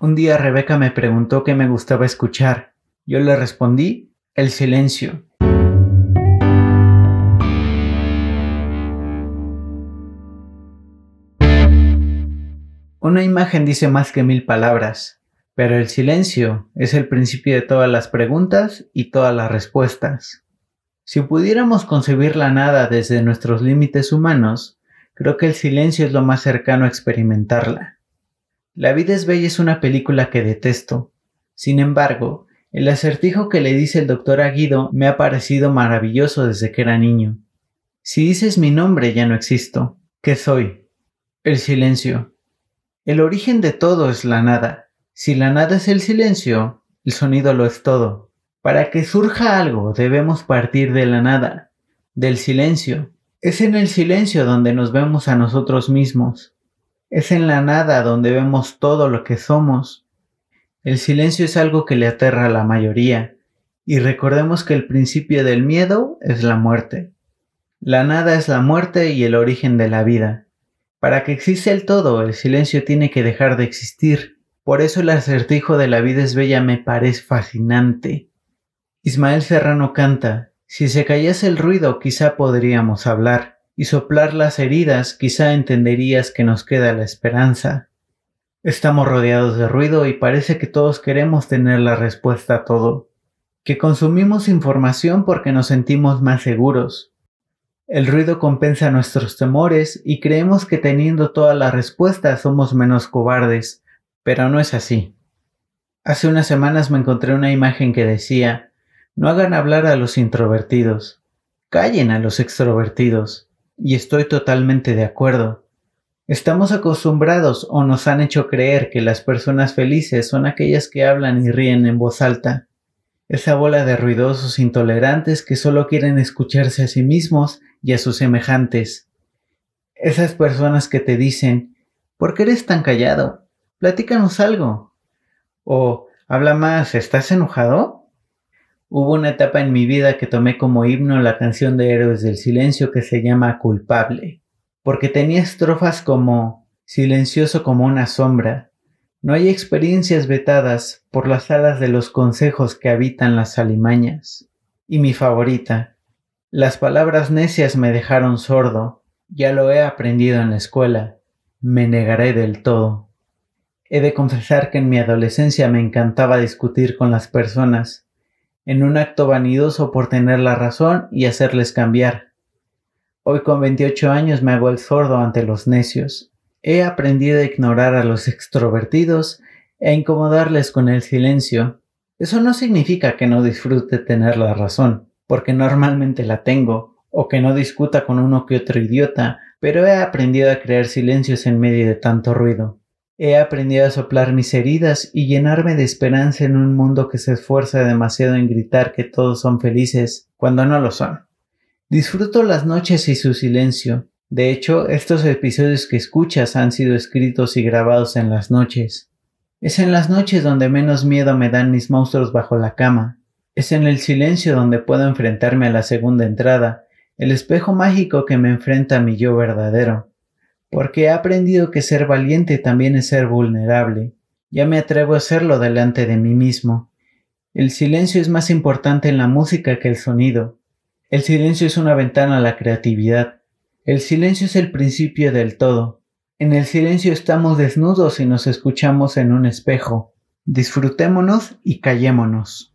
Un día Rebeca me preguntó qué me gustaba escuchar. Yo le respondí, el silencio. Una imagen dice más que mil palabras, pero el silencio es el principio de todas las preguntas y todas las respuestas. Si pudiéramos concebir la nada desde nuestros límites humanos, creo que el silencio es lo más cercano a experimentarla. La vida es bella es una película que detesto. Sin embargo, el acertijo que le dice el doctor a Guido me ha parecido maravilloso desde que era niño. Si dices mi nombre ya no existo. ¿Qué soy? El silencio. El origen de todo es la nada. Si la nada es el silencio, el sonido lo es todo. Para que surja algo debemos partir de la nada, del silencio. Es en el silencio donde nos vemos a nosotros mismos. Es en la nada donde vemos todo lo que somos. El silencio es algo que le aterra a la mayoría, y recordemos que el principio del miedo es la muerte. La nada es la muerte y el origen de la vida. Para que exista el todo, el silencio tiene que dejar de existir. Por eso el acertijo de la vida es bella me parece fascinante. Ismael Serrano canta, si se callase el ruido quizá podríamos hablar y soplar las heridas, quizá entenderías que nos queda la esperanza. Estamos rodeados de ruido y parece que todos queremos tener la respuesta a todo, que consumimos información porque nos sentimos más seguros. El ruido compensa nuestros temores y creemos que teniendo todas las respuestas somos menos cobardes, pero no es así. Hace unas semanas me encontré una imagen que decía, no hagan hablar a los introvertidos, callen a los extrovertidos y estoy totalmente de acuerdo. Estamos acostumbrados o nos han hecho creer que las personas felices son aquellas que hablan y ríen en voz alta. Esa bola de ruidosos intolerantes que solo quieren escucharse a sí mismos y a sus semejantes. Esas personas que te dicen, ¿por qué eres tan callado? Platícanos algo. O, habla más, ¿estás enojado? Hubo una etapa en mi vida que tomé como himno la canción de Héroes del Silencio que se llama Culpable, porque tenía estrofas como silencioso como una sombra. No hay experiencias vetadas por las alas de los consejos que habitan las alimañas. Y mi favorita, las palabras necias me dejaron sordo, ya lo he aprendido en la escuela, me negaré del todo. He de confesar que en mi adolescencia me encantaba discutir con las personas, en un acto vanidoso por tener la razón y hacerles cambiar. Hoy con 28 años me hago el sordo ante los necios. He aprendido a ignorar a los extrovertidos e incomodarles con el silencio. Eso no significa que no disfrute tener la razón, porque normalmente la tengo, o que no discuta con uno que otro idiota, pero he aprendido a crear silencios en medio de tanto ruido. He aprendido a soplar mis heridas y llenarme de esperanza en un mundo que se esfuerza demasiado en gritar que todos son felices cuando no lo son. Disfruto las noches y su silencio. De hecho, estos episodios que escuchas han sido escritos y grabados en las noches. Es en las noches donde menos miedo me dan mis monstruos bajo la cama. Es en el silencio donde puedo enfrentarme a la segunda entrada, el espejo mágico que me enfrenta a mi yo verdadero porque he aprendido que ser valiente también es ser vulnerable. Ya me atrevo a hacerlo delante de mí mismo. El silencio es más importante en la música que el sonido. El silencio es una ventana a la creatividad. El silencio es el principio del todo. En el silencio estamos desnudos y nos escuchamos en un espejo. Disfrutémonos y callémonos.